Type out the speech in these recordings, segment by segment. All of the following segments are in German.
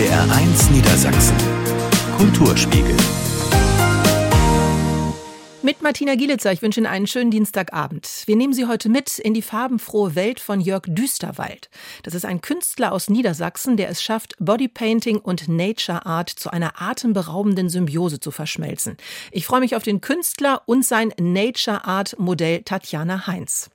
NDR1 Niedersachsen. Kulturspiegel. Mit Martina Gielitzer, ich wünsche Ihnen einen schönen Dienstagabend. Wir nehmen Sie heute mit in die farbenfrohe Welt von Jörg Düsterwald. Das ist ein Künstler aus Niedersachsen, der es schafft, Bodypainting und Nature Art zu einer atemberaubenden Symbiose zu verschmelzen. Ich freue mich auf den Künstler und sein Nature Art Modell Tatjana Heinz.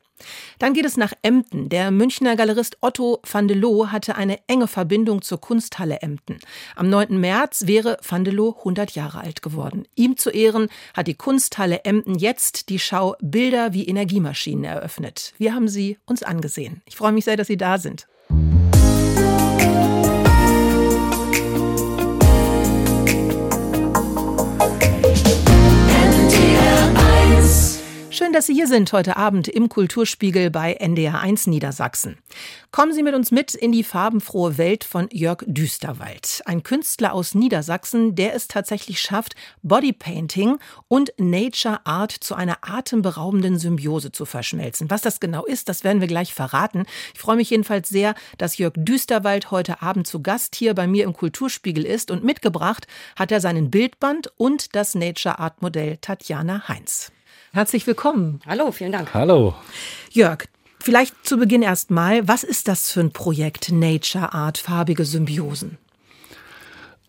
Dann geht es nach Emden. Der Münchner Galerist Otto van de Loo hatte eine enge Verbindung zur Kunsthalle Emden. Am 9. März wäre van de Loo 100 Jahre alt geworden. Ihm zu Ehren hat die Kunsthalle Emden jetzt die Schau Bilder wie Energiemaschinen eröffnet. Wir haben sie uns angesehen. Ich freue mich sehr, dass Sie da sind. Schön, dass Sie hier sind heute Abend im Kulturspiegel bei NDR1 Niedersachsen. Kommen Sie mit uns mit in die farbenfrohe Welt von Jörg Düsterwald. Ein Künstler aus Niedersachsen, der es tatsächlich schafft, Bodypainting und Nature Art zu einer atemberaubenden Symbiose zu verschmelzen. Was das genau ist, das werden wir gleich verraten. Ich freue mich jedenfalls sehr, dass Jörg Düsterwald heute Abend zu Gast hier bei mir im Kulturspiegel ist und mitgebracht hat er seinen Bildband und das Nature Art Modell Tatjana Heinz. Herzlich willkommen. Hallo, vielen Dank. Hallo. Jörg, vielleicht zu Beginn erstmal, was ist das für ein Projekt Nature Art, farbige Symbiosen?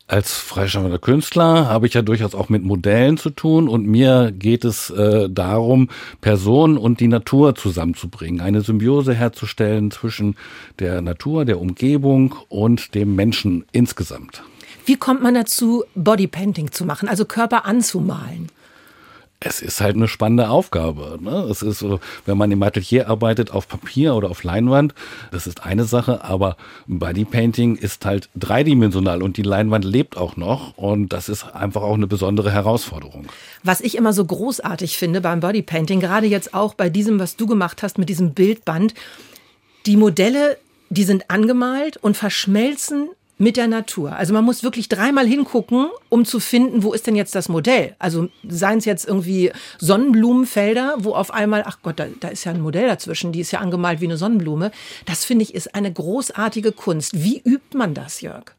Als freischaffender Künstler habe ich ja durchaus auch mit Modellen zu tun und mir geht es äh, darum, Personen und die Natur zusammenzubringen, eine Symbiose herzustellen zwischen der Natur, der Umgebung und dem Menschen insgesamt. Wie kommt man dazu, Bodypainting zu machen, also Körper anzumalen? Es ist halt eine spannende Aufgabe. Ne? Es ist so, wenn man im Atelier arbeitet, auf Papier oder auf Leinwand, das ist eine Sache, aber Bodypainting ist halt dreidimensional und die Leinwand lebt auch noch und das ist einfach auch eine besondere Herausforderung. Was ich immer so großartig finde beim Bodypainting, gerade jetzt auch bei diesem, was du gemacht hast mit diesem Bildband, die Modelle, die sind angemalt und verschmelzen mit der Natur. Also man muss wirklich dreimal hingucken, um zu finden, wo ist denn jetzt das Modell. Also seien es jetzt irgendwie Sonnenblumenfelder, wo auf einmal, ach Gott, da, da ist ja ein Modell dazwischen, die ist ja angemalt wie eine Sonnenblume. Das finde ich ist eine großartige Kunst. Wie übt man das, Jörg?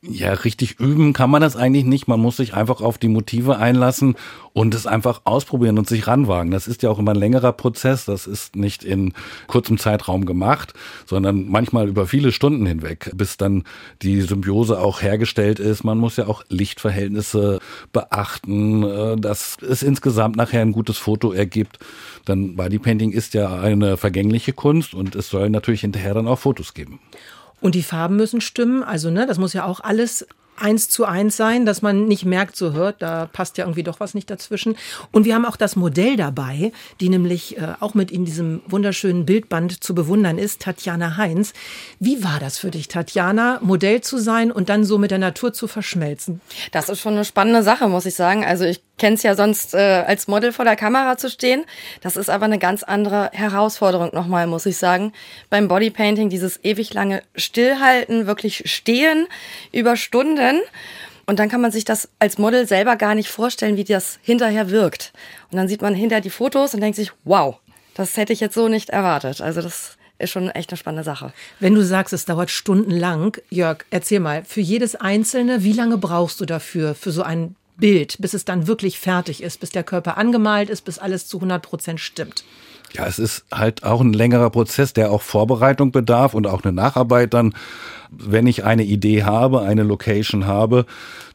Ja, richtig üben kann man das eigentlich nicht. Man muss sich einfach auf die Motive einlassen und es einfach ausprobieren und sich ranwagen. Das ist ja auch immer ein längerer Prozess. Das ist nicht in kurzem Zeitraum gemacht, sondern manchmal über viele Stunden hinweg, bis dann die Symbiose auch hergestellt ist. Man muss ja auch Lichtverhältnisse beachten, äh, dass es insgesamt nachher ein gutes Foto ergibt. Dann Bodypainting ist ja eine vergängliche Kunst und es soll natürlich hinterher dann auch Fotos geben. Und die Farben müssen stimmen. Also, ne, das muss ja auch alles eins zu eins sein, dass man nicht merkt, so hört, da passt ja irgendwie doch was nicht dazwischen. Und wir haben auch das Modell dabei, die nämlich äh, auch mit in diesem wunderschönen Bildband zu bewundern ist, Tatjana Heinz. Wie war das für dich, Tatjana, Modell zu sein und dann so mit der Natur zu verschmelzen? Das ist schon eine spannende Sache, muss ich sagen. Also ich kenne es ja sonst äh, als Model vor der Kamera zu stehen. Das ist aber eine ganz andere Herausforderung nochmal, muss ich sagen. Beim Bodypainting dieses ewig lange Stillhalten, wirklich stehen über Stunden. Und dann kann man sich das als Model selber gar nicht vorstellen, wie das hinterher wirkt. Und dann sieht man hinter die Fotos und denkt sich, wow, das hätte ich jetzt so nicht erwartet. Also das ist schon echt eine spannende Sache. Wenn du sagst, es dauert stundenlang, Jörg, erzähl mal, für jedes Einzelne, wie lange brauchst du dafür, für so ein Bild, bis es dann wirklich fertig ist, bis der Körper angemalt ist, bis alles zu 100 Prozent stimmt? Ja, es ist halt auch ein längerer Prozess, der auch Vorbereitung bedarf und auch eine Nacharbeit dann. Wenn ich eine Idee habe, eine Location habe,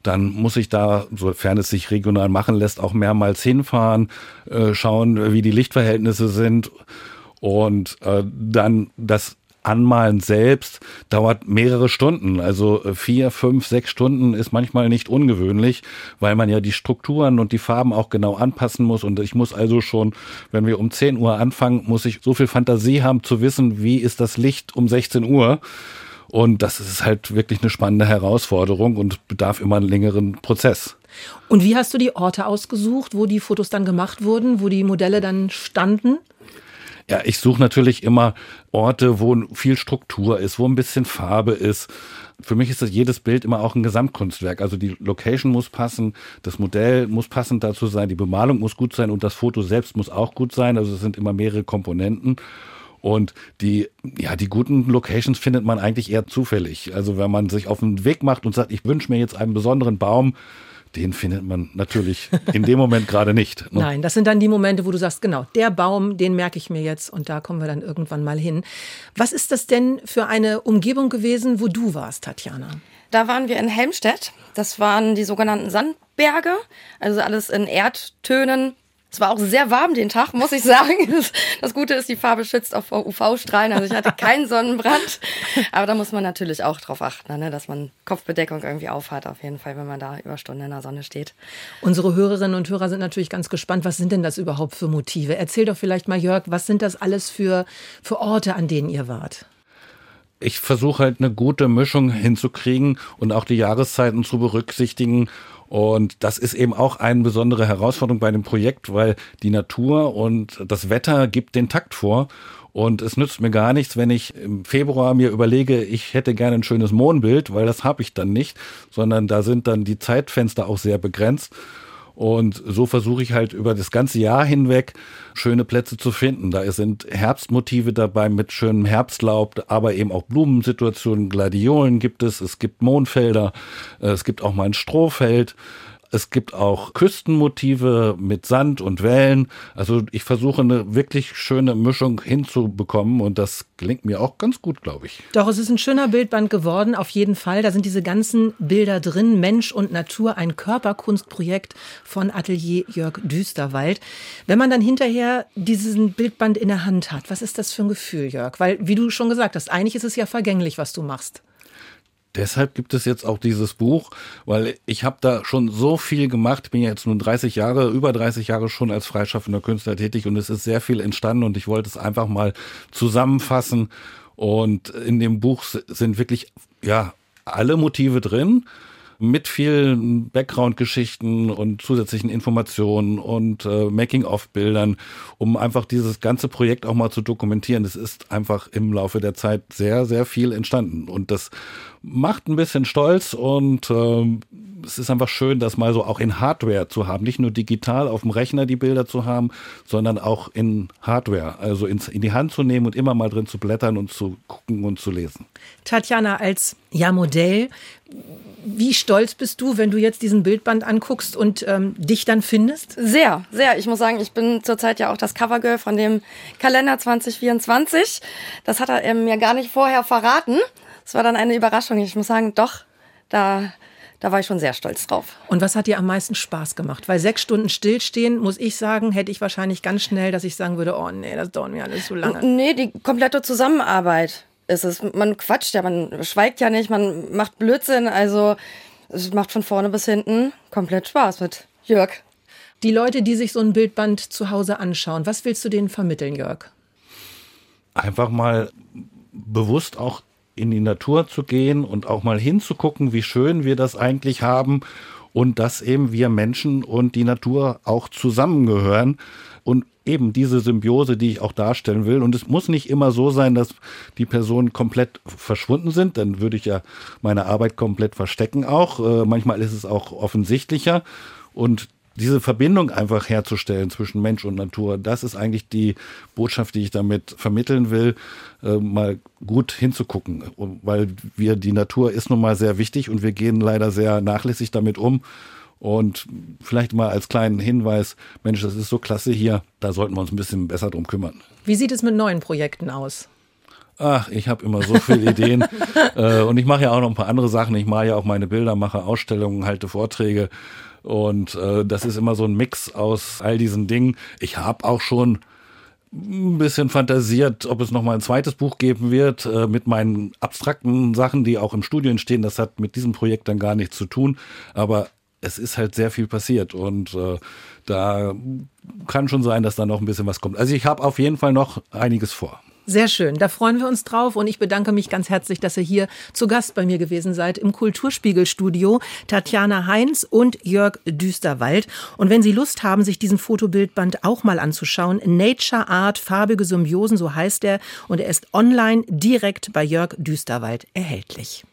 dann muss ich da, sofern es sich regional machen lässt, auch mehrmals hinfahren, äh, schauen, wie die Lichtverhältnisse sind und äh, dann das Anmalen selbst dauert mehrere Stunden. Also äh, vier, fünf, sechs Stunden ist manchmal nicht ungewöhnlich, weil man ja die Strukturen und die Farben auch genau anpassen muss. Und ich muss also schon, wenn wir um 10 Uhr anfangen, muss ich so viel Fantasie haben zu wissen, wie ist das Licht um 16 Uhr. Und das ist halt wirklich eine spannende Herausforderung und bedarf immer einen längeren Prozess. Und wie hast du die Orte ausgesucht, wo die Fotos dann gemacht wurden, wo die Modelle dann standen? Ja, ich suche natürlich immer Orte, wo viel Struktur ist, wo ein bisschen Farbe ist. Für mich ist das jedes Bild immer auch ein Gesamtkunstwerk. Also die Location muss passen, das Modell muss passend dazu sein, die Bemalung muss gut sein und das Foto selbst muss auch gut sein. Also es sind immer mehrere Komponenten. Und die, ja, die guten Locations findet man eigentlich eher zufällig. Also wenn man sich auf den Weg macht und sagt, ich wünsche mir jetzt einen besonderen Baum, den findet man natürlich in dem Moment gerade nicht. Ne? Nein, das sind dann die Momente, wo du sagst, genau, der Baum, den merke ich mir jetzt und da kommen wir dann irgendwann mal hin. Was ist das denn für eine Umgebung gewesen, wo du warst, Tatjana? Da waren wir in Helmstedt. Das waren die sogenannten Sandberge, also alles in Erdtönen, es war auch sehr warm den Tag, muss ich sagen. Das Gute ist, die Farbe schützt auch vor UV-Strahlen. Also ich hatte keinen Sonnenbrand. Aber da muss man natürlich auch drauf achten, ne? dass man Kopfbedeckung irgendwie aufhat, auf jeden Fall, wenn man da über Stunden in der Sonne steht. Unsere Hörerinnen und Hörer sind natürlich ganz gespannt. Was sind denn das überhaupt für Motive? Erzähl doch vielleicht mal, Jörg, was sind das alles für, für Orte, an denen ihr wart? ich versuche halt eine gute Mischung hinzukriegen und auch die Jahreszeiten zu berücksichtigen und das ist eben auch eine besondere Herausforderung bei dem Projekt, weil die Natur und das Wetter gibt den Takt vor. Und es nützt mir gar nichts, wenn ich im Februar mir überlege, ich hätte gerne ein schönes Mondbild, weil das habe ich dann nicht, sondern da sind dann die Zeitfenster auch sehr begrenzt. Und so versuche ich halt über das ganze Jahr hinweg schöne Plätze zu finden. Da sind Herbstmotive dabei mit schönem Herbstlaub, aber eben auch Blumensituationen, Gladiolen gibt es, es gibt Mondfelder, äh, es gibt auch mal ein Strohfeld. Es gibt auch Küstenmotive mit Sand und Wellen. Also ich versuche eine wirklich schöne Mischung hinzubekommen und das gelingt mir auch ganz gut, glaube ich. Doch, es ist ein schöner Bildband geworden, auf jeden Fall. Da sind diese ganzen Bilder drin. Mensch und Natur, ein Körperkunstprojekt von Atelier Jörg Düsterwald. Wenn man dann hinterher diesen Bildband in der Hand hat, was ist das für ein Gefühl, Jörg? Weil, wie du schon gesagt hast, eigentlich ist es ja vergänglich, was du machst deshalb gibt es jetzt auch dieses Buch, weil ich habe da schon so viel gemacht, bin ja jetzt nun 30 Jahre, über 30 Jahre schon als freischaffender Künstler tätig und es ist sehr viel entstanden und ich wollte es einfach mal zusammenfassen und in dem Buch sind wirklich ja alle Motive drin mit vielen Background-Geschichten und zusätzlichen Informationen und äh, Making-of-Bildern, um einfach dieses ganze Projekt auch mal zu dokumentieren. Es ist einfach im Laufe der Zeit sehr, sehr viel entstanden und das macht ein bisschen stolz und äh, es ist einfach schön, das mal so auch in Hardware zu haben. Nicht nur digital auf dem Rechner die Bilder zu haben, sondern auch in Hardware, also ins, in die Hand zu nehmen und immer mal drin zu blättern und zu gucken und zu lesen. Tatjana, als ja Modell, wie stolz bist du, wenn du jetzt diesen Bildband anguckst und ähm, dich dann findest? Sehr, sehr. Ich muss sagen, ich bin zurzeit ja auch das Covergirl von dem Kalender 2024. Das hat er mir gar nicht vorher verraten. Es war dann eine Überraschung. Ich muss sagen, doch, da, da war ich schon sehr stolz drauf. Und was hat dir am meisten Spaß gemacht? Weil sechs Stunden stillstehen, muss ich sagen, hätte ich wahrscheinlich ganz schnell, dass ich sagen würde, oh nee, das dauert mir alles zu lange. Nee, die komplette Zusammenarbeit ist es. Man quatscht ja, man schweigt ja nicht, man macht Blödsinn. Also es macht von vorne bis hinten komplett Spaß mit Jörg. Die Leute, die sich so ein Bildband zu Hause anschauen, was willst du denen vermitteln, Jörg? Einfach mal bewusst auch in die Natur zu gehen und auch mal hinzugucken, wie schön wir das eigentlich haben und dass eben wir Menschen und die Natur auch zusammengehören und eben diese Symbiose, die ich auch darstellen will. Und es muss nicht immer so sein, dass die Personen komplett verschwunden sind. Dann würde ich ja meine Arbeit komplett verstecken auch. Äh, manchmal ist es auch offensichtlicher. Und diese Verbindung einfach herzustellen zwischen Mensch und Natur, das ist eigentlich die Botschaft, die ich damit vermitteln will, äh, mal gut hinzugucken, weil wir die Natur ist nun mal sehr wichtig und wir gehen leider sehr nachlässig damit um. Und vielleicht mal als kleinen Hinweis, Mensch, das ist so klasse hier, da sollten wir uns ein bisschen besser drum kümmern. Wie sieht es mit neuen Projekten aus? Ach, ich habe immer so viele Ideen. äh, und ich mache ja auch noch ein paar andere Sachen. Ich mache ja auch meine Bilder, mache Ausstellungen, halte Vorträge. Und äh, das ist immer so ein Mix aus all diesen Dingen. Ich habe auch schon ein bisschen fantasiert, ob es noch mal ein zweites Buch geben wird äh, mit meinen abstrakten Sachen, die auch im Studio entstehen. Das hat mit diesem Projekt dann gar nichts zu tun. Aber es ist halt sehr viel passiert und äh, da kann schon sein, dass da noch ein bisschen was kommt. Also ich habe auf jeden Fall noch einiges vor. Sehr schön, da freuen wir uns drauf und ich bedanke mich ganz herzlich, dass ihr hier zu Gast bei mir gewesen seid im Kulturspiegelstudio. Tatjana Heinz und Jörg Düsterwald. Und wenn Sie Lust haben, sich diesen Fotobildband auch mal anzuschauen, Nature Art, farbige Symbiosen, so heißt er, und er ist online direkt bei Jörg Düsterwald erhältlich.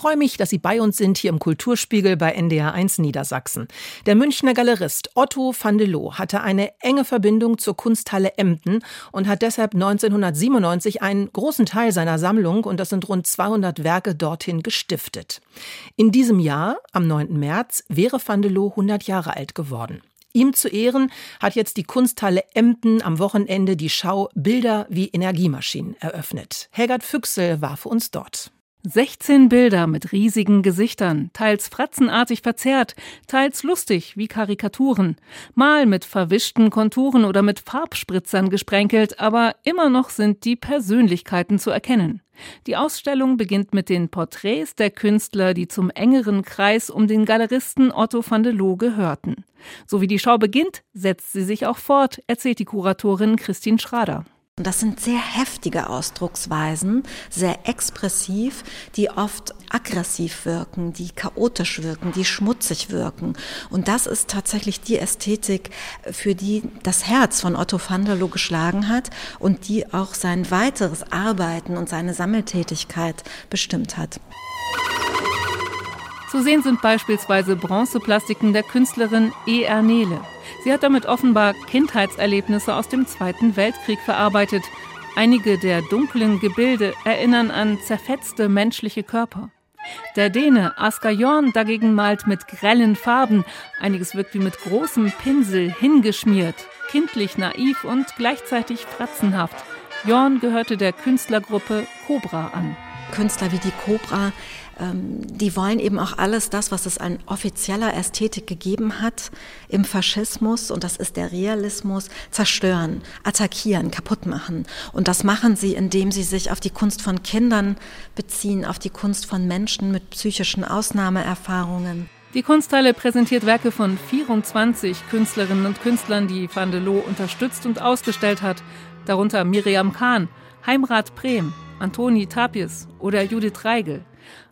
Freue mich, dass Sie bei uns sind hier im Kulturspiegel bei NDR 1 Niedersachsen. Der Münchner Galerist Otto van de Loo hatte eine enge Verbindung zur Kunsthalle Emden und hat deshalb 1997 einen großen Teil seiner Sammlung, und das sind rund 200 Werke, dorthin gestiftet. In diesem Jahr, am 9. März, wäre van de Loo 100 Jahre alt geworden. Ihm zu Ehren hat jetzt die Kunsthalle Emden am Wochenende die Schau Bilder wie Energiemaschinen eröffnet. Helgard Füchsel war für uns dort. 16 Bilder mit riesigen Gesichtern, teils fratzenartig verzerrt, teils lustig wie Karikaturen, mal mit verwischten Konturen oder mit Farbspritzern gesprenkelt, aber immer noch sind die Persönlichkeiten zu erkennen. Die Ausstellung beginnt mit den Porträts der Künstler, die zum engeren Kreis um den Galeristen Otto van de Loo gehörten. So wie die Schau beginnt, setzt sie sich auch fort, erzählt die Kuratorin Christine Schrader. Und das sind sehr heftige Ausdrucksweisen, sehr expressiv, die oft aggressiv wirken, die chaotisch wirken, die schmutzig wirken. Und das ist tatsächlich die Ästhetik, für die das Herz von Otto van der Loo geschlagen hat und die auch sein weiteres Arbeiten und seine Sammeltätigkeit bestimmt hat. Zu sehen sind beispielsweise Bronzeplastiken der Künstlerin E. Ernele. Sie hat damit offenbar Kindheitserlebnisse aus dem Zweiten Weltkrieg verarbeitet. Einige der dunklen Gebilde erinnern an zerfetzte menschliche Körper. Der Däne Asker Jorn dagegen malt mit grellen Farben. Einiges wirkt wie mit großem Pinsel hingeschmiert, kindlich naiv und gleichzeitig fratzenhaft. Jorn gehörte der Künstlergruppe Cobra an. Künstler wie die Cobra die wollen eben auch alles das, was es an offizieller Ästhetik gegeben hat im Faschismus, und das ist der Realismus, zerstören, attackieren, kaputt machen. Und das machen sie, indem sie sich auf die Kunst von Kindern beziehen, auf die Kunst von Menschen mit psychischen Ausnahmeerfahrungen. Die Kunsthalle präsentiert Werke von 24 Künstlerinnen und Künstlern, die Van de Loo unterstützt und ausgestellt hat, darunter Miriam Kahn, Heimrat Brehm, Antoni Tapies oder Judith Reigel.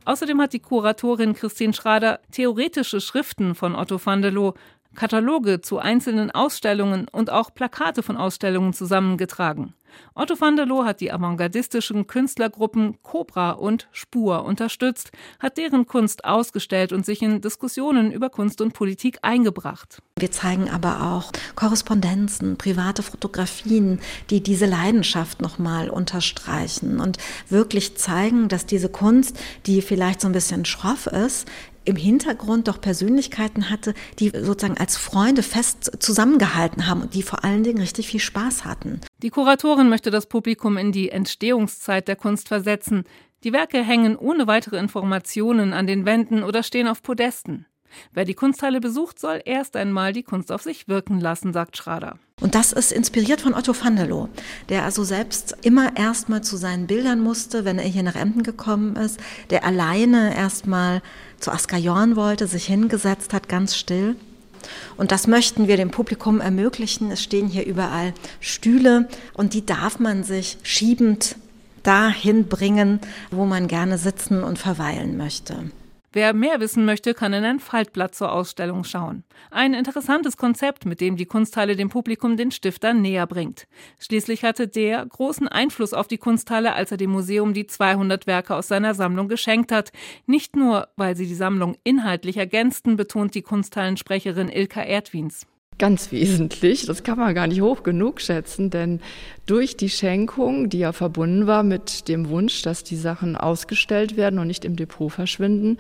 Außerdem hat die Kuratorin Christine Schrader theoretische Schriften von Otto van der Loo, Kataloge zu einzelnen Ausstellungen und auch Plakate von Ausstellungen zusammengetragen. Otto van der Loo hat die avantgardistischen Künstlergruppen Cobra und Spur unterstützt, hat deren Kunst ausgestellt und sich in Diskussionen über Kunst und Politik eingebracht. Wir zeigen aber auch Korrespondenzen, private Fotografien, die diese Leidenschaft nochmal unterstreichen und wirklich zeigen, dass diese Kunst, die vielleicht so ein bisschen schroff ist, im Hintergrund doch Persönlichkeiten hatte, die sozusagen als Freunde fest zusammengehalten haben und die vor allen Dingen richtig viel Spaß hatten. Die Kuratorin möchte das Publikum in die Entstehungszeit der Kunst versetzen. Die Werke hängen ohne weitere Informationen an den Wänden oder stehen auf Podesten. Wer die Kunsthalle besucht, soll erst einmal die Kunst auf sich wirken lassen, sagt Schrader. Und das ist inspiriert von Otto van der Loo, der also selbst immer erstmal zu seinen Bildern musste, wenn er hier nach Emden gekommen ist, der alleine erstmal zu Asker Jorn wollte, sich hingesetzt hat, ganz still. Und das möchten wir dem Publikum ermöglichen. Es stehen hier überall Stühle und die darf man sich schiebend dahin bringen, wo man gerne sitzen und verweilen möchte. Wer mehr wissen möchte, kann in ein Faltblatt zur Ausstellung schauen. Ein interessantes Konzept, mit dem die Kunsthalle dem Publikum den Stifter näher bringt. Schließlich hatte der großen Einfluss auf die Kunsthalle, als er dem Museum die 200 Werke aus seiner Sammlung geschenkt hat. Nicht nur, weil sie die Sammlung inhaltlich ergänzten, betont die Kunsthallensprecherin Ilka Erdwins ganz wesentlich. Das kann man gar nicht hoch genug schätzen, denn durch die Schenkung, die ja verbunden war mit dem Wunsch, dass die Sachen ausgestellt werden und nicht im Depot verschwinden,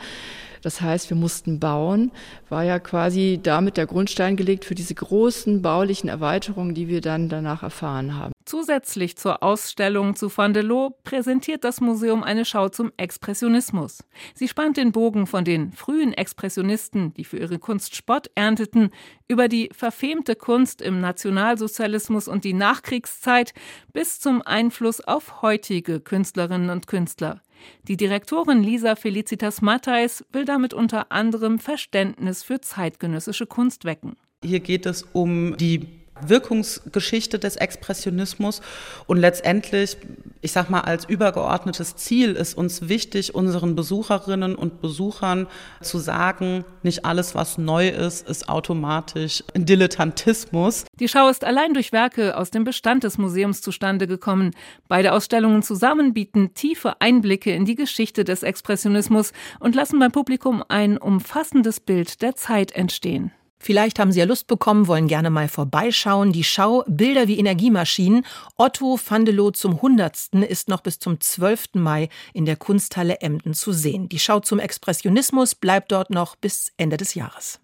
das heißt, wir mussten bauen, war ja quasi damit der Grundstein gelegt für diese großen baulichen Erweiterungen, die wir dann danach erfahren haben. Zusätzlich zur Ausstellung zu Van de Loo präsentiert das Museum eine Schau zum Expressionismus. Sie spannt den Bogen von den frühen Expressionisten, die für ihre Kunst Spott ernteten, über die verfemte Kunst im Nationalsozialismus und die Nachkriegszeit bis zum Einfluss auf heutige Künstlerinnen und Künstler. Die Direktorin Lisa Felicitas Matthijs will damit unter anderem Verständnis für zeitgenössische Kunst wecken. Hier geht es um die Wirkungsgeschichte des Expressionismus und letztendlich, ich sag mal, als übergeordnetes Ziel ist uns wichtig, unseren Besucherinnen und Besuchern zu sagen, nicht alles, was neu ist, ist automatisch Dilettantismus. Die Schau ist allein durch Werke aus dem Bestand des Museums zustande gekommen. Beide Ausstellungen zusammen bieten tiefe Einblicke in die Geschichte des Expressionismus und lassen beim Publikum ein umfassendes Bild der Zeit entstehen. Vielleicht haben Sie ja Lust bekommen, wollen gerne mal vorbeischauen. Die Schau Bilder wie Energiemaschinen. Otto Vandelow zum Hundertsten ist noch bis zum 12. Mai in der Kunsthalle Emden zu sehen. Die Schau zum Expressionismus bleibt dort noch bis Ende des Jahres.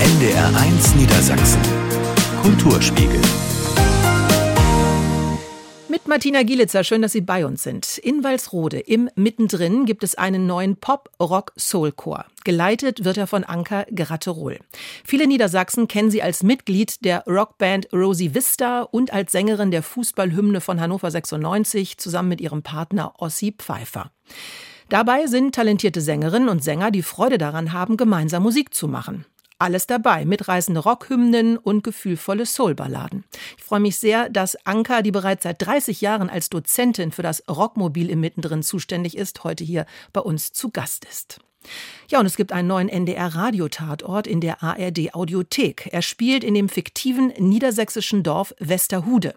NDR 1 Niedersachsen. Kulturspiegel. Mit Martina Gielitzer, schön, dass Sie bei uns sind. In Walsrode im Mittendrin gibt es einen neuen Pop-Rock-Soul-Chor. Geleitet wird er von Anka Gratterol. Viele Niedersachsen kennen sie als Mitglied der Rockband Rosie Vista und als Sängerin der Fußballhymne von Hannover 96 zusammen mit ihrem Partner Ossi Pfeiffer. Dabei sind talentierte Sängerinnen und Sänger, die Freude daran haben, gemeinsam Musik zu machen. Alles dabei, mitreißende Rockhymnen und gefühlvolle Soulballaden. Ich freue mich sehr, dass Anka, die bereits seit 30 Jahren als Dozentin für das Rockmobil im Mittendrin zuständig ist, heute hier bei uns zu Gast ist. Ja, und es gibt einen neuen NDR-Radiotatort in der ARD-Audiothek. Er spielt in dem fiktiven niedersächsischen Dorf Westerhude.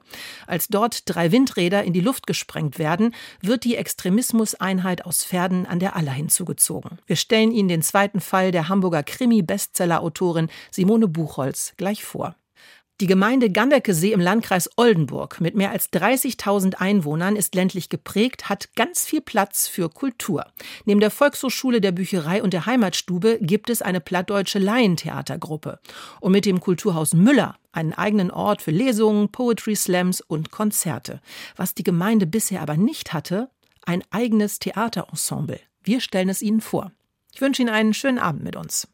Als dort drei Windräder in die Luft gesprengt werden, wird die Extremismuseinheit aus Pferden an der Aller hinzugezogen. Wir stellen Ihnen den zweiten Fall der Hamburger Krimi-Bestseller-Autorin Simone Buchholz gleich vor. Die Gemeinde Ganderkesee im Landkreis Oldenburg mit mehr als 30.000 Einwohnern ist ländlich geprägt, hat ganz viel Platz für Kultur. Neben der Volkshochschule, der Bücherei und der Heimatstube gibt es eine plattdeutsche Laientheatergruppe. Und mit dem Kulturhaus Müller einen eigenen Ort für Lesungen, Poetry Slams und Konzerte. Was die Gemeinde bisher aber nicht hatte, ein eigenes Theaterensemble. Wir stellen es Ihnen vor. Ich wünsche Ihnen einen schönen Abend mit uns.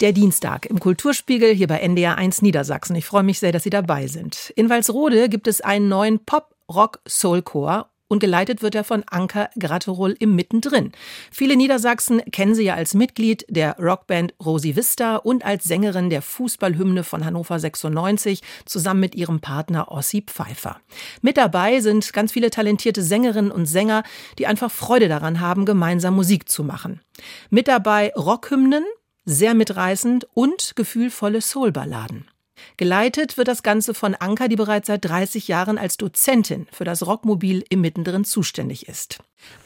Der Dienstag im Kulturspiegel hier bei NDR 1 Niedersachsen. Ich freue mich sehr, dass Sie dabei sind. In Walsrode gibt es einen neuen Pop-Rock-Soul-Chor und geleitet wird er von Anka Gratterol im Mittendrin. Viele Niedersachsen kennen sie ja als Mitglied der Rockband Rosi Vista und als Sängerin der Fußballhymne von Hannover 96 zusammen mit ihrem Partner Ossi Pfeiffer. Mit dabei sind ganz viele talentierte Sängerinnen und Sänger, die einfach Freude daran haben, gemeinsam Musik zu machen. Mit dabei Rockhymnen, sehr mitreißend und gefühlvolle Soulballaden. Geleitet wird das Ganze von Anka, die bereits seit 30 Jahren als Dozentin für das Rockmobil im Mittendrin zuständig ist.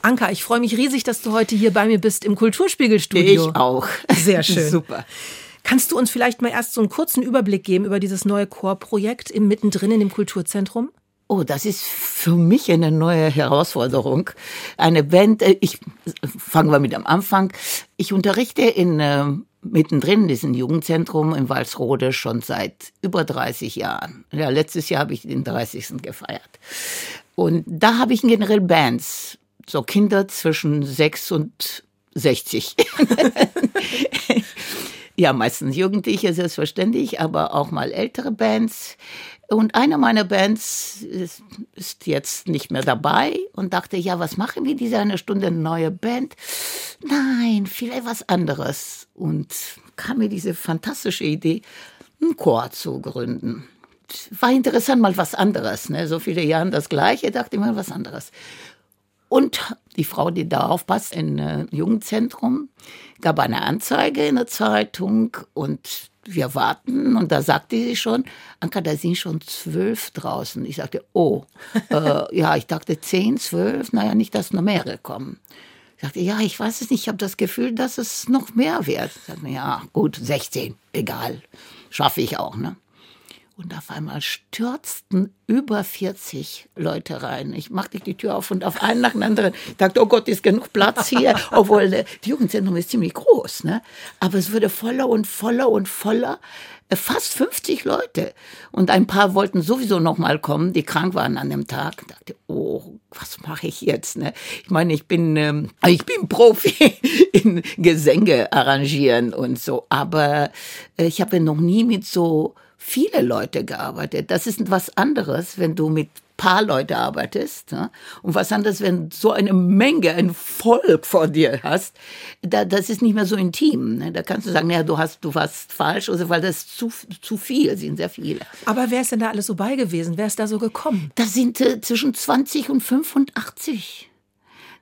Anka, ich freue mich riesig, dass du heute hier bei mir bist im Kulturspiegelstudio. Ich auch. Sehr schön. Super. Kannst du uns vielleicht mal erst so einen kurzen Überblick geben über dieses neue Chorprojekt im Mittendrin in dem Kulturzentrum? Oh, das ist für mich eine neue Herausforderung. Eine Band, äh, ich fangen wir mit am Anfang. Ich unterrichte in äh, mittendrin diesem Jugendzentrum in Walsrode schon seit über 30 Jahren. Ja, letztes Jahr habe ich den 30. gefeiert. Und da habe ich generell Bands, so Kinder zwischen 6 und 60. ja, meistens Jugendliche, selbstverständlich, aber auch mal ältere Bands. Und eine meiner Bands ist, ist, jetzt nicht mehr dabei und dachte, ja, was machen wir diese eine Stunde neue Band? Nein, vielleicht was anderes. Und kam mir diese fantastische Idee, einen Chor zu gründen. War interessant, mal was anderes. Ne? So viele Jahre das Gleiche, dachte ich mal was anderes. Und die Frau, die da aufpasst, im äh, Jugendzentrum, gab eine Anzeige in der Zeitung und wir warten und da sagte sie schon, Anka, da sind schon zwölf draußen. Ich sagte, oh, äh, ja, ich dachte zehn, zwölf, naja, nicht, dass noch mehrere kommen. Ich sagte, ja, ich weiß es nicht, ich habe das Gefühl, dass es noch mehr wird. Ich sagte, ja, gut, 16, egal, schaffe ich auch, ne? Und auf einmal stürzten über 40 Leute rein. Ich machte die Tür auf und auf einen nach dem anderen. Ich dachte, oh Gott, ist genug Platz hier. Obwohl, äh, die Jugendzentrum ist ziemlich groß, ne? Aber es wurde voller und voller und voller. Äh, fast 50 Leute. Und ein paar wollten sowieso noch mal kommen, die krank waren an dem Tag. Ich dachte, oh, was mache ich jetzt, ne? Ich meine, ich bin, ähm, ich bin Profi in Gesänge arrangieren und so. Aber äh, ich habe noch nie mit so viele Leute gearbeitet. Das ist was anderes, wenn du mit paar Leute arbeitest. Ne? Und was anderes, wenn so eine Menge, ein Volk vor dir hast, da, das ist nicht mehr so intim. Ne? Da kannst du sagen, naja, du hast, du warst falsch, also, weil das zu, zu viel sind, sehr viele. Aber wer ist denn da alles so bei gewesen? Wer ist da so gekommen? Da sind äh, zwischen 20 und 85.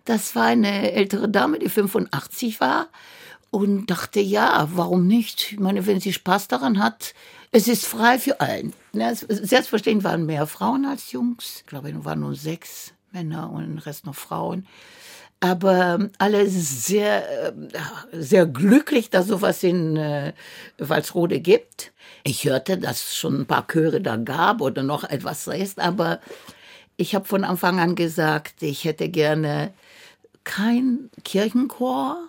Das war eine ältere Dame, die 85 war und dachte, ja, warum nicht? Ich meine, wenn sie Spaß daran hat, es ist frei für allen. Selbstverständlich waren mehr Frauen als Jungs. Ich glaube, es waren nur sechs Männer und den Rest noch Frauen. Aber alle sehr, äh, sehr glücklich, dass sowas in äh, Walsrode gibt. Ich hörte, dass es schon ein paar Chöre da gab oder noch etwas ist, aber ich habe von Anfang an gesagt, ich hätte gerne kein Kirchenchor.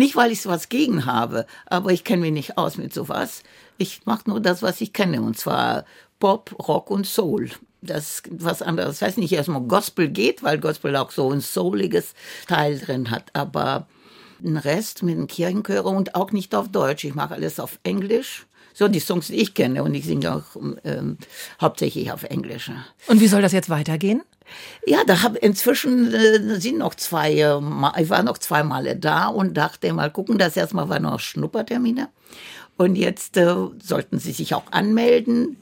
Nicht, weil ich sowas gegen habe, aber ich kenne mich nicht aus mit sowas. Ich mache nur das, was ich kenne, und zwar Pop, Rock und Soul. Das ist was anderes. Das heißt nicht erstmal Gospel geht, weil Gospel auch so ein souliges Teil drin hat, aber den Rest mit den Kirchenchöre und auch nicht auf Deutsch. Ich mache alles auf Englisch. So die Songs, die ich kenne und ich singe auch ähm, hauptsächlich auf Englisch. Und wie soll das jetzt weitergehen? Ja, da habe inzwischen äh, sind noch zwei, äh, ich war noch zwei Male da und dachte mal gucken, das erstmal war noch Schnuppertermine. Und jetzt äh, sollten Sie sich auch anmelden.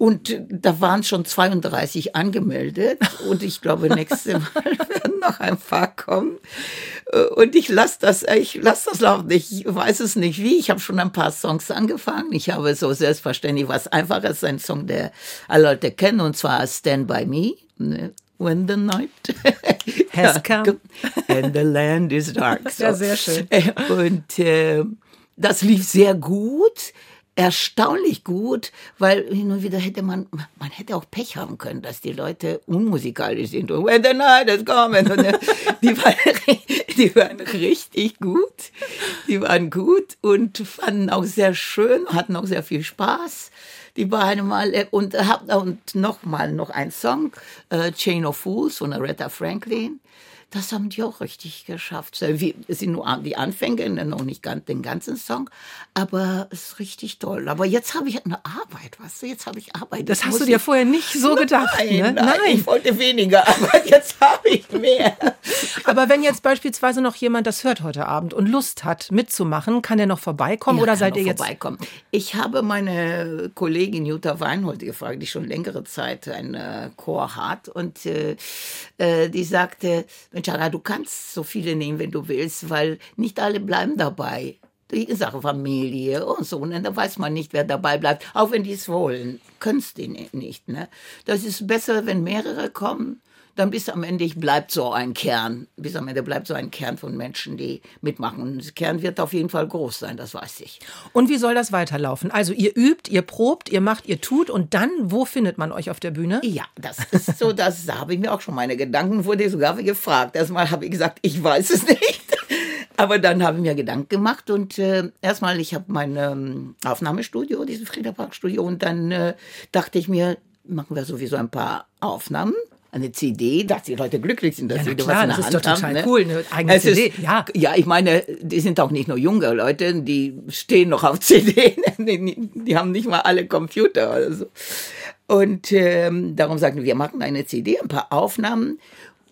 Und da waren schon 32 angemeldet. Und ich glaube, nächste Mal werden noch ein paar kommen. Äh, und ich lasse das, ich lasse das laufen. Ich weiß es nicht wie. Ich habe schon ein paar Songs angefangen. Ich habe so selbstverständlich was Einfaches, ein Song, der alle Leute kennen, und zwar Stand By Me. Ne? When the night has come and the land is dark. So. Ja, sehr schön. Und äh, das lief sehr gut, erstaunlich gut, weil hin und wieder hätte man, man hätte auch Pech haben können, dass die Leute unmusikalisch sind. Und when the night is coming. Und, die, waren, die waren richtig gut. Die waren gut und fanden auch sehr schön, hatten auch sehr viel Spaß. Die beiden mal und, und noch mal noch ein Song, äh, Chain of Fools von Aretha Franklin. Das haben die auch richtig geschafft. Es sind nur die Anfänge, ne, noch nicht den ganzen Song, aber es ist richtig toll. Aber jetzt habe ich eine Arbeit, weißt du, jetzt habe ich Arbeit. Das hast du dir vorher nicht so gedacht, nein, ne? Nein, nein, ich wollte weniger, aber jetzt habe ich mehr. aber wenn jetzt beispielsweise noch jemand das hört heute Abend und Lust hat, mitzumachen, kann er noch vorbeikommen ja, oder seid ihr jetzt? Vorbeikommen. Ich habe meine Kollegin Jutta Weinhold gefragt, die schon längere Zeit einen Chor hat und äh, äh die sagte, Mensch, du kannst so viele nehmen, wenn du willst, weil nicht alle bleiben dabei. Die Sache Familie und so. Und da weiß man nicht, wer dabei bleibt. Auch wenn die es wollen, können es die nicht. Ne? Das ist besser, wenn mehrere kommen dann bis am Ende bleibt so ein Kern, bis am Ende bleibt so ein Kern von Menschen, die mitmachen. Und der Kern wird auf jeden Fall groß sein, das weiß ich. Und wie soll das weiterlaufen? Also ihr übt, ihr probt, ihr macht, ihr tut und dann, wo findet man euch auf der Bühne? Ja, das ist so, das da habe ich mir auch schon meine Gedanken, wurde sogar gefragt. Erstmal habe ich gesagt, ich weiß es nicht. Aber dann habe ich mir Gedanken gemacht und äh, erstmal, ich habe mein ähm, Aufnahmestudio, dieses Friederparkstudio, und dann äh, dachte ich mir, machen wir sowieso ein paar Aufnahmen eine CD, dass die Leute glücklich sind, dass ja, sie klar, was in der das Hand ist doch total haben, ne? cool, eine eigene es CD. Ist, ja. ja, ich meine, die sind auch nicht nur junge Leute, die stehen noch auf CD, die, haben nicht mal alle Computer oder so. Und ähm, darum sagten wir, wir machen eine CD, ein paar Aufnahmen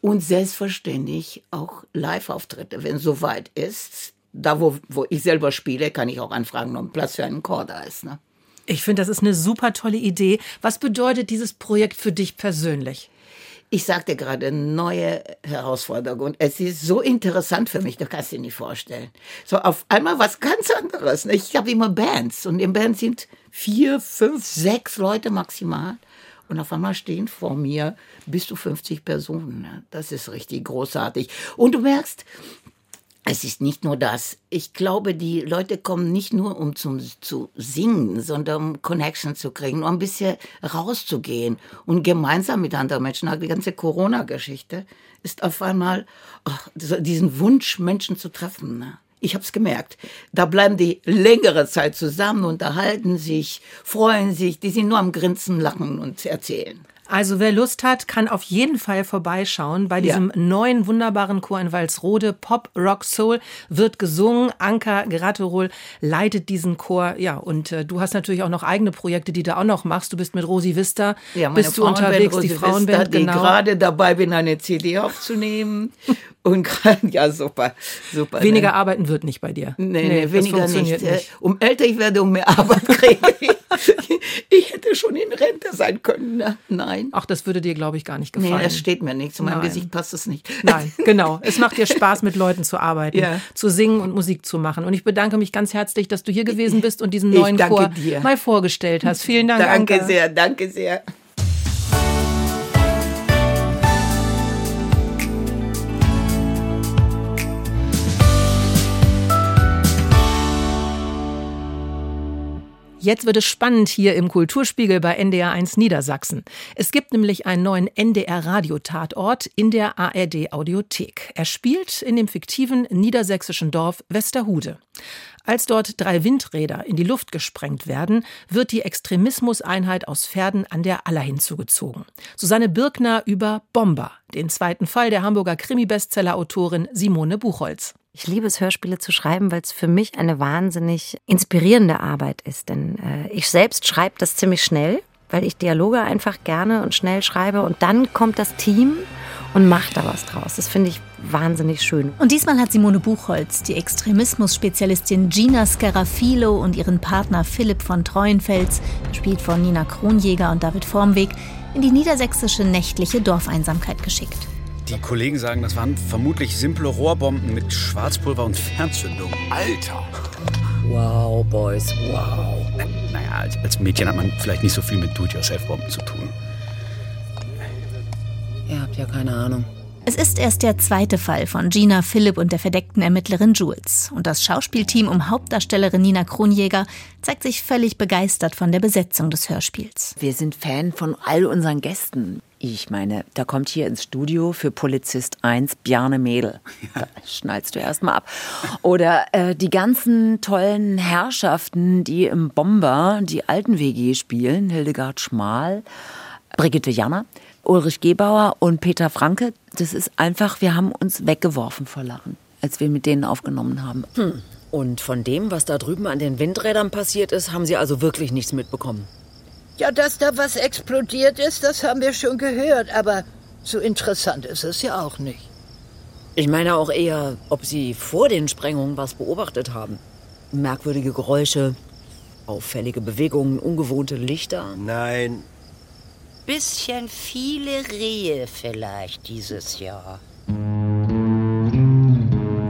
und selbstverständlich auch Live-Auftritte, wenn es soweit ist. Da, wo, wo ich selber spiele, kann ich auch anfragen, ob ein Platz für einen Chor da ist. Ne? Ich finde, das ist eine super tolle Idee. Was bedeutet dieses Projekt für dich persönlich? Ich sagte gerade, neue Herausforderung. Und es ist so interessant für mich, du kannst dir nicht vorstellen. So auf einmal was ganz anderes. Ich habe immer Bands und in Bands sind vier, fünf, sechs Leute maximal. Und auf einmal stehen vor mir bis zu 50 Personen. Das ist richtig großartig. Und du merkst, es ist nicht nur das. Ich glaube, die Leute kommen nicht nur, um zum, zu singen, sondern um Connection zu kriegen, um ein bisschen rauszugehen und gemeinsam mit anderen Menschen. Die ganze Corona-Geschichte ist auf einmal oh, diesen Wunsch, Menschen zu treffen. Ne? Ich habe es gemerkt. Da bleiben die längere Zeit zusammen, unterhalten sich, freuen sich. Die sind nur am Grinsen, Lachen und erzählen. Also wer Lust hat, kann auf jeden Fall vorbeischauen bei diesem ja. neuen wunderbaren Chor in Walsrode. Pop, Rock, Soul wird gesungen. Anka Geraterol leitet diesen Chor. Ja, und äh, du hast natürlich auch noch eigene Projekte, die du auch noch machst. Du bist mit Rosi Vista, ja, bist du unterwegs, Rosi die Frauenband, Vista, die genau. gerade dabei bin, eine CD aufzunehmen. Und gerade, ja, super, super. Weniger ne? arbeiten wird nicht bei dir. Nee, nee, nee weniger nicht. nicht. Um älter ich werde, um mehr Arbeit kriege ich. ich hätte schon in Rente sein können. Ne? Nein. Ach, das würde dir, glaube ich, gar nicht gefallen. Nee, das steht mir nicht. Zu meinem Nein. Gesicht passt es nicht. Nein, genau. Es macht dir Spaß, mit Leuten zu arbeiten, ja. zu singen und Musik zu machen. Und ich bedanke mich ganz herzlich, dass du hier gewesen bist und diesen neuen Chor dir. mal vorgestellt hast. Vielen Dank. Danke Anke. sehr, danke sehr. Jetzt wird es spannend hier im Kulturspiegel bei NDR 1 Niedersachsen. Es gibt nämlich einen neuen NDR Radiotatort in der ARD Audiothek. Er spielt in dem fiktiven niedersächsischen Dorf Westerhude. Als dort drei Windräder in die Luft gesprengt werden, wird die Extremismuseinheit aus Pferden an der Aller hinzugezogen. Susanne Birkner über Bomber, den zweiten Fall der Hamburger Krimi-Bestseller-Autorin Simone Buchholz. Ich liebe es, Hörspiele zu schreiben, weil es für mich eine wahnsinnig inspirierende Arbeit ist. Denn äh, ich selbst schreibe das ziemlich schnell, weil ich Dialoge einfach gerne und schnell schreibe. Und dann kommt das Team und macht da was draus. Das finde ich wahnsinnig schön. Und diesmal hat Simone Buchholz, die Extremismus-Spezialistin Gina Scarafilo und ihren Partner Philipp von Treuenfels, gespielt von Nina Kronjäger und David Formweg, in die niedersächsische nächtliche Dorfeinsamkeit geschickt. Die Kollegen sagen, das waren vermutlich simple Rohrbomben mit Schwarzpulver und Fernzündung. Alter! Wow, Boys, wow. Naja, als, als Mädchen hat man vielleicht nicht so viel mit Do-it-yourself-Bomben zu tun. Ihr habt ja keine Ahnung. Es ist erst der zweite Fall von Gina Philipp und der verdeckten Ermittlerin Jules. Und das Schauspielteam um Hauptdarstellerin Nina Kronjäger zeigt sich völlig begeistert von der Besetzung des Hörspiels. Wir sind Fan von all unseren Gästen. Ich meine, da kommt hier ins Studio für Polizist 1 Bjarne Mädel. Da schnallst du erst mal ab. Oder äh, die ganzen tollen Herrschaften, die im Bomber die alten WG spielen. Hildegard Schmal, Brigitte Janner, Ulrich Gebauer und Peter Franke. Das ist einfach, wir haben uns weggeworfen vor Lachen, als wir mit denen aufgenommen haben. Hm. Und von dem, was da drüben an den Windrädern passiert ist, haben Sie also wirklich nichts mitbekommen? Ja, dass da was explodiert ist, das haben wir schon gehört, aber so interessant ist es ja auch nicht. Ich meine auch eher, ob Sie vor den Sprengungen was beobachtet haben. Merkwürdige Geräusche, auffällige Bewegungen, ungewohnte Lichter. Nein. Bisschen viele Rehe vielleicht dieses Jahr.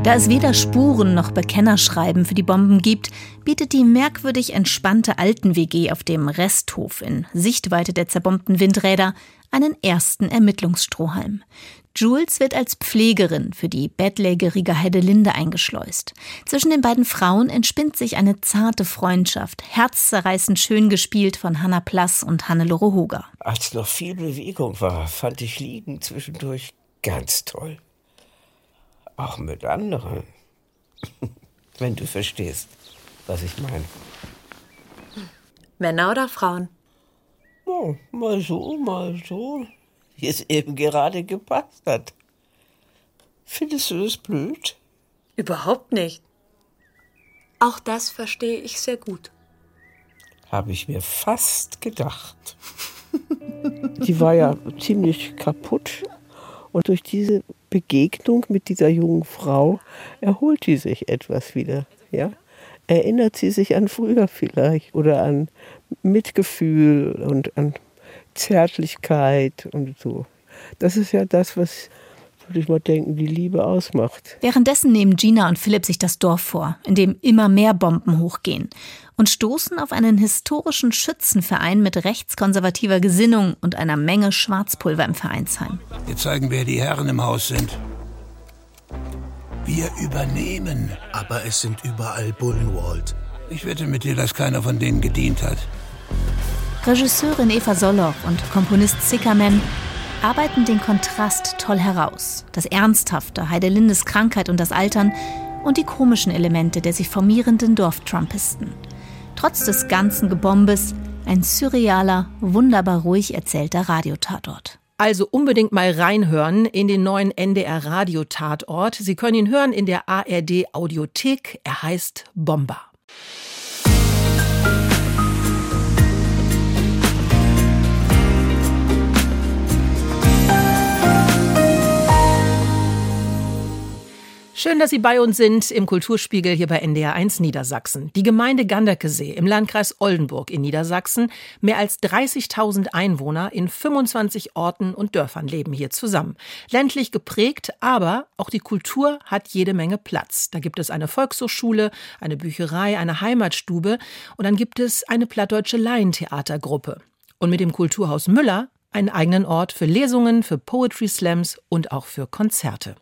Da es weder Spuren noch Bekennerschreiben für die Bomben gibt, bietet die merkwürdig entspannte Alten-WG auf dem Resthof in Sichtweite der zerbombten Windräder einen ersten Ermittlungsstrohhalm. Jules wird als Pflegerin für die bettlägerige Heidelinde eingeschleust. Zwischen den beiden Frauen entspinnt sich eine zarte Freundschaft, herzzerreißend schön gespielt von Hannah Plass und Hannelore Hoger. Als noch viel Bewegung war, fand ich Liegen zwischendurch ganz toll. Auch mit anderen. Wenn du verstehst, was ich meine. Männer oder Frauen? Oh, mal so, mal so. Wie es eben gerade gepasst hat. Findest du das blöd? Überhaupt nicht. Auch das verstehe ich sehr gut. Habe ich mir fast gedacht. Die war ja ziemlich kaputt. Und durch diese Begegnung mit dieser jungen Frau erholt sie sich etwas wieder. Ja? Erinnert sie sich an früher vielleicht oder an Mitgefühl und an Zärtlichkeit und so. Das ist ja das, was, würde ich mal denken, die Liebe ausmacht. Währenddessen nehmen Gina und Philipp sich das Dorf vor, in dem immer mehr Bomben hochgehen und stoßen auf einen historischen Schützenverein mit rechtskonservativer Gesinnung und einer Menge Schwarzpulver im Vereinsheim. Wir zeigen, wer die Herren im Haus sind. Wir übernehmen. Aber es sind überall Bullen, Walt. Ich wette mit dir, dass keiner von denen gedient hat. Regisseurin Eva Soloch und Komponist Zickerman arbeiten den Kontrast toll heraus. Das Ernsthafte, Heidelindes Krankheit und das Altern und die komischen Elemente der sich formierenden Dorftrumpisten. Trotz des ganzen Gebombes Ein surrealer, wunderbar ruhig erzählter Radiotatort. Also unbedingt mal reinhören in den neuen NDR Radiotatort. Sie können ihn hören in der ARD Audiothek. Er heißt Bomber. Schön, dass Sie bei uns sind im Kulturspiegel hier bei NDR 1 Niedersachsen. Die Gemeinde Ganderkesee im Landkreis Oldenburg in Niedersachsen. Mehr als 30.000 Einwohner in 25 Orten und Dörfern leben hier zusammen. Ländlich geprägt, aber auch die Kultur hat jede Menge Platz. Da gibt es eine Volkshochschule, eine Bücherei, eine Heimatstube und dann gibt es eine plattdeutsche Laientheatergruppe. Und mit dem Kulturhaus Müller einen eigenen Ort für Lesungen, für Poetry Slams und auch für Konzerte.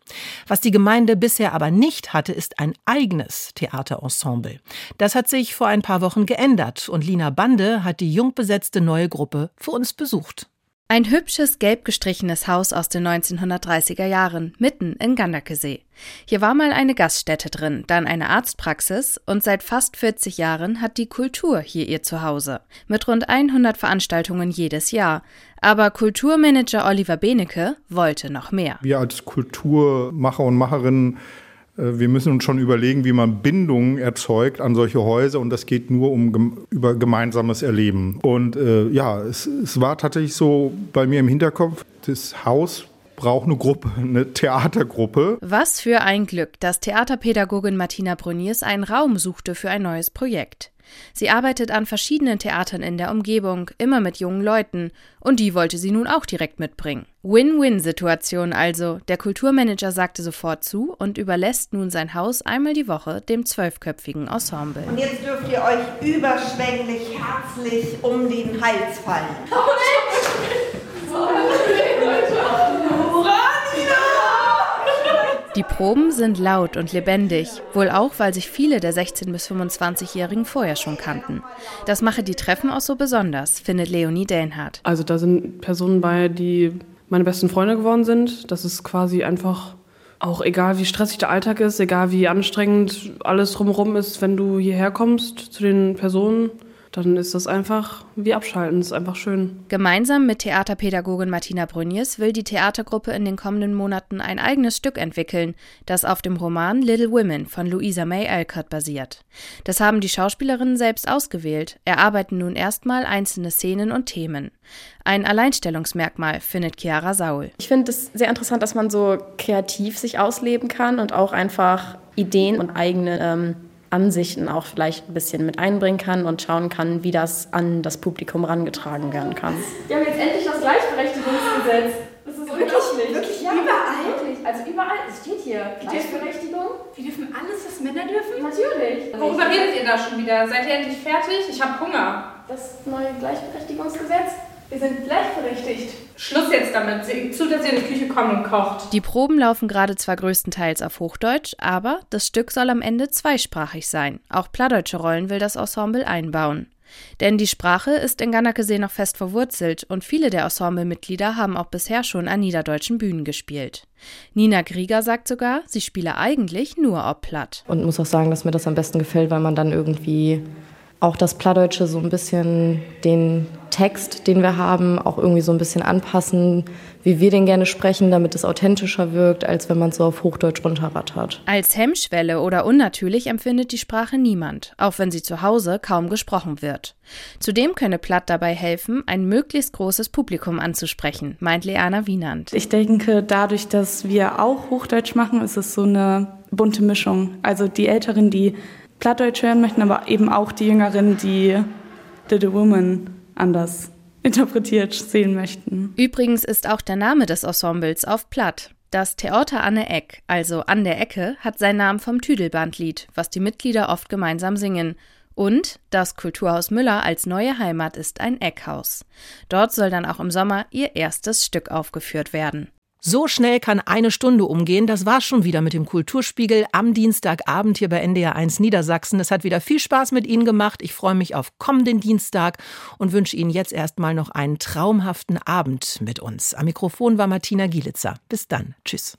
Was die Gemeinde bisher aber nicht hatte, ist ein eigenes Theaterensemble. Das hat sich vor ein paar Wochen geändert und Lina Bande hat die jung besetzte neue Gruppe für uns besucht. Ein hübsches, gelb gestrichenes Haus aus den 1930er Jahren, mitten in Ganderkesee. Hier war mal eine Gaststätte drin, dann eine Arztpraxis und seit fast 40 Jahren hat die Kultur hier ihr Zuhause. Mit rund 100 Veranstaltungen jedes Jahr. Aber Kulturmanager Oliver Benecke wollte noch mehr. Wir als Kulturmacher und Macherinnen wir müssen uns schon überlegen, wie man Bindungen erzeugt an solche Häuser und das geht nur um über gemeinsames Erleben. Und äh, ja, es, es war tatsächlich so bei mir im Hinterkopf, das Haus braucht eine Gruppe, eine Theatergruppe. Was für ein Glück, dass Theaterpädagogin Martina Bruniers einen Raum suchte für ein neues Projekt. Sie arbeitet an verschiedenen Theatern in der Umgebung, immer mit jungen Leuten, und die wollte sie nun auch direkt mitbringen. Win-Win-Situation also. Der Kulturmanager sagte sofort zu und überlässt nun sein Haus einmal die Woche dem zwölfköpfigen Ensemble. Und jetzt dürft ihr euch überschwänglich herzlich um den Hals fallen. Die Proben sind laut und lebendig, wohl auch, weil sich viele der 16- bis 25-Jährigen vorher schon kannten. Das mache die Treffen auch so besonders, findet Leonie Delnhardt. Also da sind Personen bei, die meine besten Freunde geworden sind. Das ist quasi einfach auch egal, wie stressig der Alltag ist, egal wie anstrengend alles drumherum ist, wenn du hierher kommst zu den Personen dann ist das einfach wie abschalten, das ist einfach schön. Gemeinsam mit Theaterpädagogin Martina Bruniers will die Theatergruppe in den kommenden Monaten ein eigenes Stück entwickeln, das auf dem Roman Little Women von Louisa May Alcott basiert. Das haben die Schauspielerinnen selbst ausgewählt, erarbeiten nun erstmal einzelne Szenen und Themen. Ein Alleinstellungsmerkmal findet Chiara Saul. Ich finde es sehr interessant, dass man so kreativ sich ausleben kann und auch einfach Ideen und eigene ähm, Ansichten auch vielleicht ein bisschen mit einbringen kann und schauen kann, wie das an das Publikum herangetragen werden kann. Wir haben jetzt endlich das Gleichberechtigungsgesetz. Das ist wirklich, wirklich ja, überall? Wirklich. Also überall, es steht hier, Gleichberechtigung. Wir dürfen alles, was Männer dürfen? Natürlich. Worüber redet ihr da schon wieder? Seid ihr endlich fertig? Ich habe Hunger. Das neue Gleichberechtigungsgesetz? Wir sind gleichberechtigt. Schluss jetzt damit. Seht zu, dass ihr in die Küche kommt und kocht. Die Proben laufen gerade zwar größtenteils auf Hochdeutsch, aber das Stück soll am Ende zweisprachig sein. Auch plattdeutsche Rollen will das Ensemble einbauen. Denn die Sprache ist in Ganakesee noch fest verwurzelt und viele der Ensemblemitglieder haben auch bisher schon an niederdeutschen Bühnen gespielt. Nina Grieger sagt sogar, sie spiele eigentlich nur ob platt. Und muss auch sagen, dass mir das am besten gefällt, weil man dann irgendwie auch das Plattdeutsche so ein bisschen den Text, den wir haben, auch irgendwie so ein bisschen anpassen, wie wir den gerne sprechen, damit es authentischer wirkt, als wenn man es so auf Hochdeutsch runterrattert. Als Hemmschwelle oder unnatürlich empfindet die Sprache niemand, auch wenn sie zu Hause kaum gesprochen wird. Zudem könne Platt dabei helfen, ein möglichst großes Publikum anzusprechen, meint Leana Wienand. Ich denke, dadurch, dass wir auch Hochdeutsch machen, ist es so eine bunte Mischung. Also die Älteren, die Plattdeutsch hören möchten, aber eben auch die Jüngeren, die The Woman anders interpretiert sehen möchten. Übrigens ist auch der Name des Ensembles auf Platt. Das Theater an der Eck, also an der Ecke, hat seinen Namen vom Tüdelbandlied, was die Mitglieder oft gemeinsam singen. Und das Kulturhaus Müller als neue Heimat ist ein Eckhaus. Dort soll dann auch im Sommer ihr erstes Stück aufgeführt werden. So schnell kann eine Stunde umgehen. Das war schon wieder mit dem Kulturspiegel am Dienstagabend hier bei NDR 1 Niedersachsen. Es hat wieder viel Spaß mit Ihnen gemacht. Ich freue mich auf kommenden Dienstag und wünsche Ihnen jetzt erstmal noch einen traumhaften Abend mit uns. Am Mikrofon war Martina Gielitzer. Bis dann. Tschüss.